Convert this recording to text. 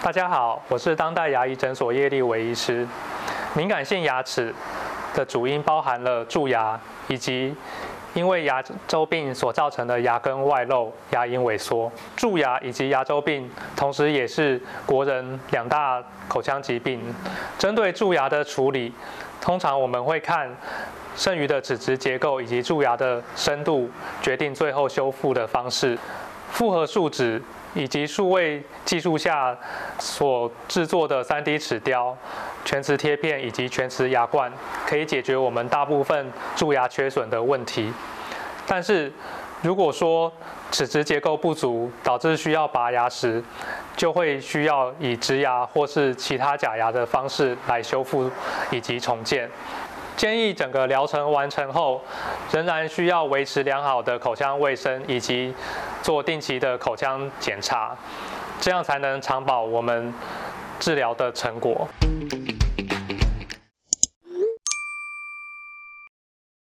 大家好，我是当代牙医诊所叶立维医师。敏感性牙齿的主因包含了蛀牙，以及因为牙周病所造成的牙根外露、牙龈萎缩。蛀牙以及牙周病，同时也是国人两大口腔疾病。针对蛀牙的处理，通常我们会看剩余的齿质结构以及蛀牙的深度，决定最后修复的方式。复合树脂以及数位技术下所制作的 3D 齿雕、全瓷贴片以及全瓷牙冠，可以解决我们大部分蛀牙缺损的问题。但是，如果说齿质结构不足，导致需要拔牙时，就会需要以植牙或是其他假牙的方式来修复以及重建。建议整个疗程完成后，仍然需要维持良好的口腔卫生，以及做定期的口腔检查，这样才能长保我们治疗的成果。